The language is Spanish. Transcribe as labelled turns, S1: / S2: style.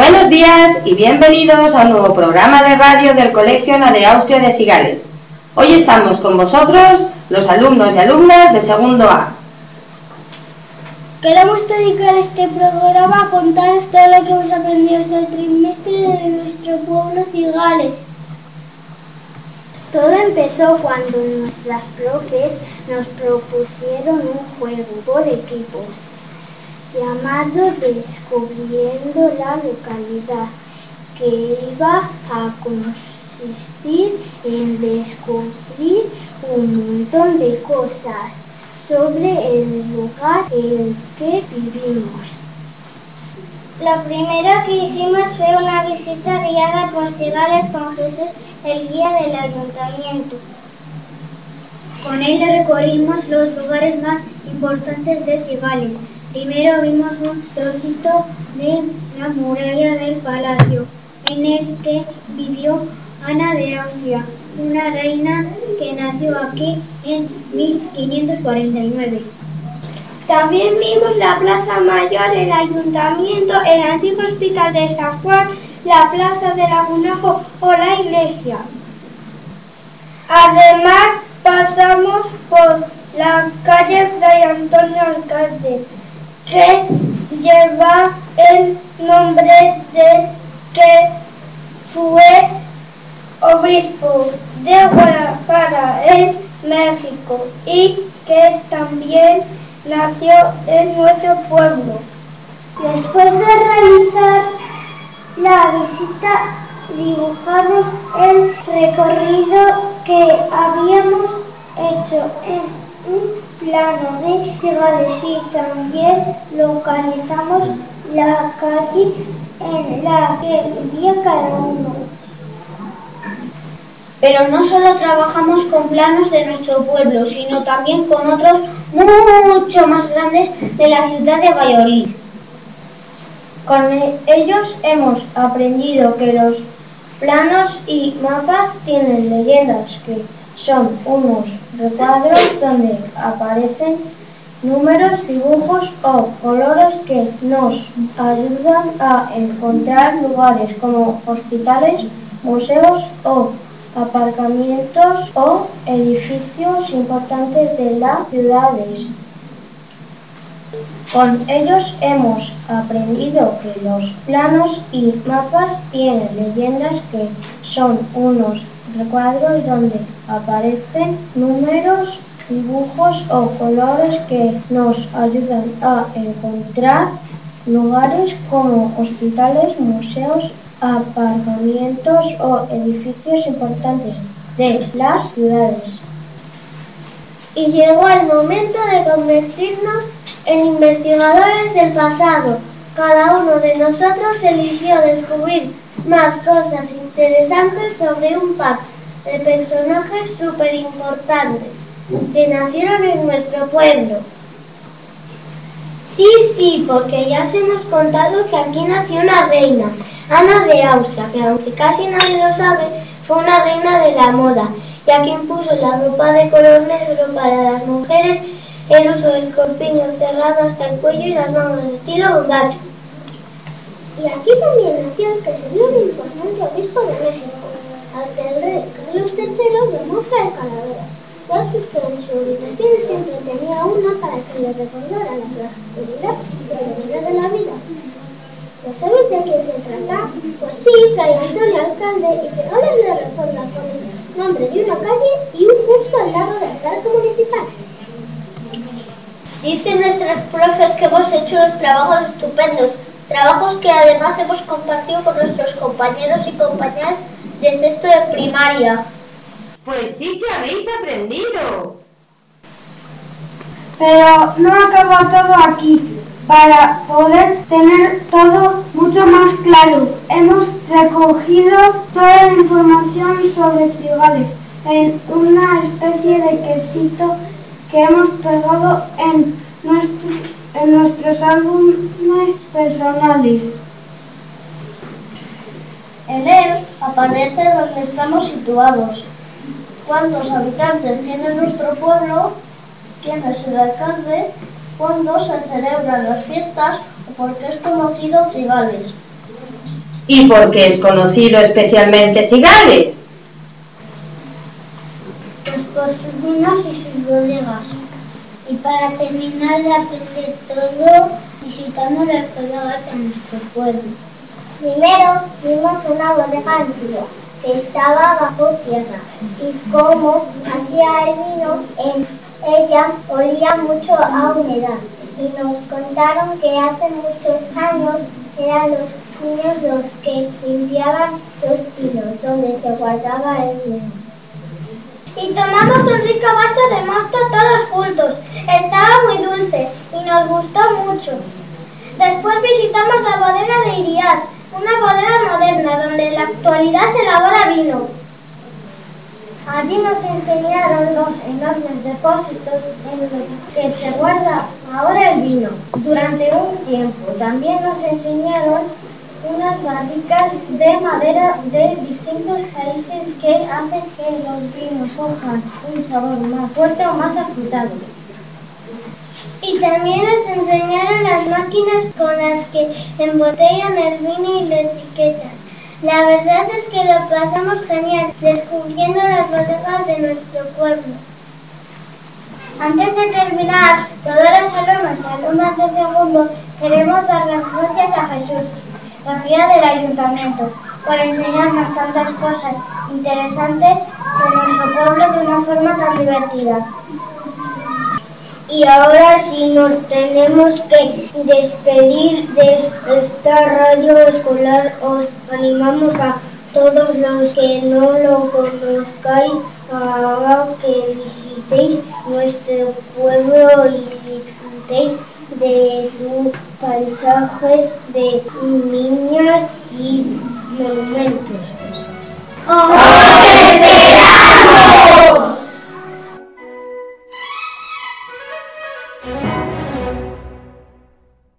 S1: Buenos días y bienvenidos a un nuevo programa de radio del Colegio Ana de Austria de Cigales. Hoy estamos con vosotros, los alumnos y alumnas de segundo A.
S2: Queremos dedicar este programa a contar todo lo que hemos aprendido este trimestre de nuestro pueblo Cigales. Todo empezó cuando nuestras profes nos propusieron un juego por equipos llamado Descubriendo la localidad, que iba a consistir en descubrir un montón de cosas sobre el lugar en el que vivimos.
S3: Lo primero que hicimos fue una visita guiada por Cigales con Jesús, el guía del ayuntamiento.
S4: Con él recorrimos los lugares más importantes de Cigales. Primero vimos un trocito de la muralla del palacio en el que vivió Ana de Austria, una reina que nació aquí en 1549.
S2: También vimos la Plaza Mayor, el Ayuntamiento, el antiguo Hospital de San Juan, la Plaza de Lagunajo o la iglesia. Además, pasamos por la calle Fray Antonio Alcalde, que lleva el nombre de que fue obispo de Guadalajara en México y que también nació en nuestro pueblo.
S3: Después de realizar la visita, dibujamos el recorrido que habíamos hecho en plano de Cigales y también localizamos la calle en la que vivía cada uno.
S4: Pero no solo trabajamos con planos de nuestro pueblo, sino también con otros mucho más grandes de la ciudad de Valladolid. Con ellos hemos aprendido que los planos y mapas tienen leyendas que son unos recuadros donde aparecen números, dibujos o colores que nos ayudan a encontrar lugares como hospitales, museos o aparcamientos o edificios importantes de las ciudades. Con ellos hemos aprendido que los planos y mapas tienen leyendas que son unos recuadros donde aparecen números, dibujos o colores que nos ayudan a encontrar lugares como hospitales, museos, aparcamientos o edificios importantes de las ciudades.
S3: Y llegó el momento de convertirnos en investigadores del pasado. Cada uno de nosotros eligió descubrir más cosas interesantes sobre un par de personajes súper importantes que nacieron en nuestro pueblo. Sí, sí, porque ya os hemos contado que aquí nació una reina, Ana de Austria, que aunque casi nadie lo sabe, fue una reina de la moda, ya que impuso la ropa de color negro para las mujeres, el uso del corpiño cerrado hasta el cuello y las manos de estilo bombacho. Y aquí también nació el que sería un importante obispo de México, al que el rey Carlos III llamó Fray Calavera, ya que en su habitación siempre tenía una para que le recordara la prosperidad y el deber de la vida. ¿No sabéis de quién se trata? Pues sí, Fray Antonio Alcalde y que ahora le recuerda con el nombre de una calle y un busto al lado del parque municipal.
S4: Dicen nuestros profes que hemos hecho unos trabajos estupendos, trabajos que además hemos compartido con nuestros compañeros y compañeras de sexto de primaria.
S1: Pues sí que habéis aprendido.
S2: Pero no acaba todo aquí. Para poder tener todo mucho más claro, hemos recogido toda la información sobre Cigales en una especie de quesito que hemos pegado en, nuestro, en nuestros álbumes personales.
S4: En él aparece donde estamos situados, cuántos habitantes tiene nuestro pueblo, quién es el alcalde, cuándo se celebran las fiestas o por qué es conocido Cigales.
S1: ¿Y por qué es conocido especialmente Cigales?
S3: Pues por sus vinos y sus bodegas. Y para terminar de aprender todo, visitamos las bodegas de nuestro pueblo.
S5: Primero vimos una bodega antigua que estaba bajo tierra y cómo hacía el vino en ella olía mucho a humedad y nos contaron que hace muchos años eran los niños los que limpiaban los pinos donde se guardaba el vino.
S3: Y tomamos un rico vaso de mosto todos juntos. Estaba muy dulce y nos gustó mucho. Después visitamos la bodega de Iriar, una bodega moderna donde en la actualidad se elabora vino.
S5: Allí nos enseñaron los enormes depósitos en los que se guarda ahora el vino. Durante un tiempo también nos enseñaron unas barricas de madera de distintos países que hacen que los vinos cojan un sabor más fuerte o más afrutado.
S3: Y también nos enseñaron las máquinas con las que embotellan el vino y lo etiquetan. La verdad es que lo pasamos genial descubriendo las bodegas de nuestro pueblo.
S5: Antes de terminar, todos los alumnos y alumnas de segundo queremos dar las gracias a Jesús, la guía del ayuntamiento, por enseñarnos tantas cosas interesantes de nuestro pueblo de una forma tan divertida.
S3: Y ahora sí nos tenemos que despedir de esta radio escolar. Os animamos a todos los que no lo conozcáis a que visitéis nuestro pueblo y disfrutéis de paisajes de niñas y monumentos.
S5: ¡Oh,